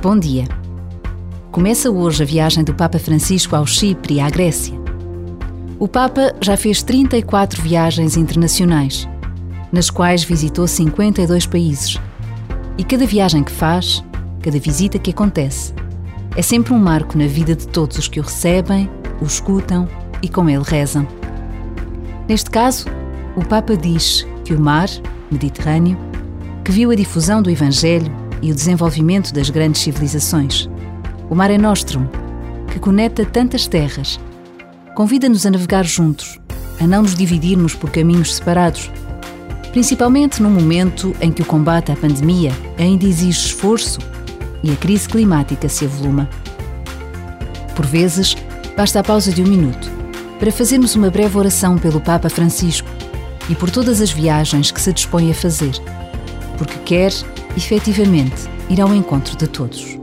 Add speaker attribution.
Speaker 1: Bom dia. Começa hoje a viagem do Papa Francisco ao Chipre e à Grécia. O Papa já fez 34 viagens internacionais, nas quais visitou 52 países. E cada viagem que faz, cada visita que acontece, é sempre um marco na vida de todos os que o recebem, o escutam e com ele rezam. Neste caso, o Papa diz que o mar, Mediterrâneo, que viu a difusão do Evangelho e o desenvolvimento das grandes civilizações. O Mare Nostrum, que conecta tantas terras, convida-nos a navegar juntos, a não nos dividirmos por caminhos separados, principalmente num momento em que o combate à pandemia ainda exige esforço e a crise climática se avoluma. Por vezes, basta a pausa de um minuto para fazermos uma breve oração pelo Papa Francisco e por todas as viagens que se dispõe a fazer, porque quer, efetivamente, ir ao encontro de todos.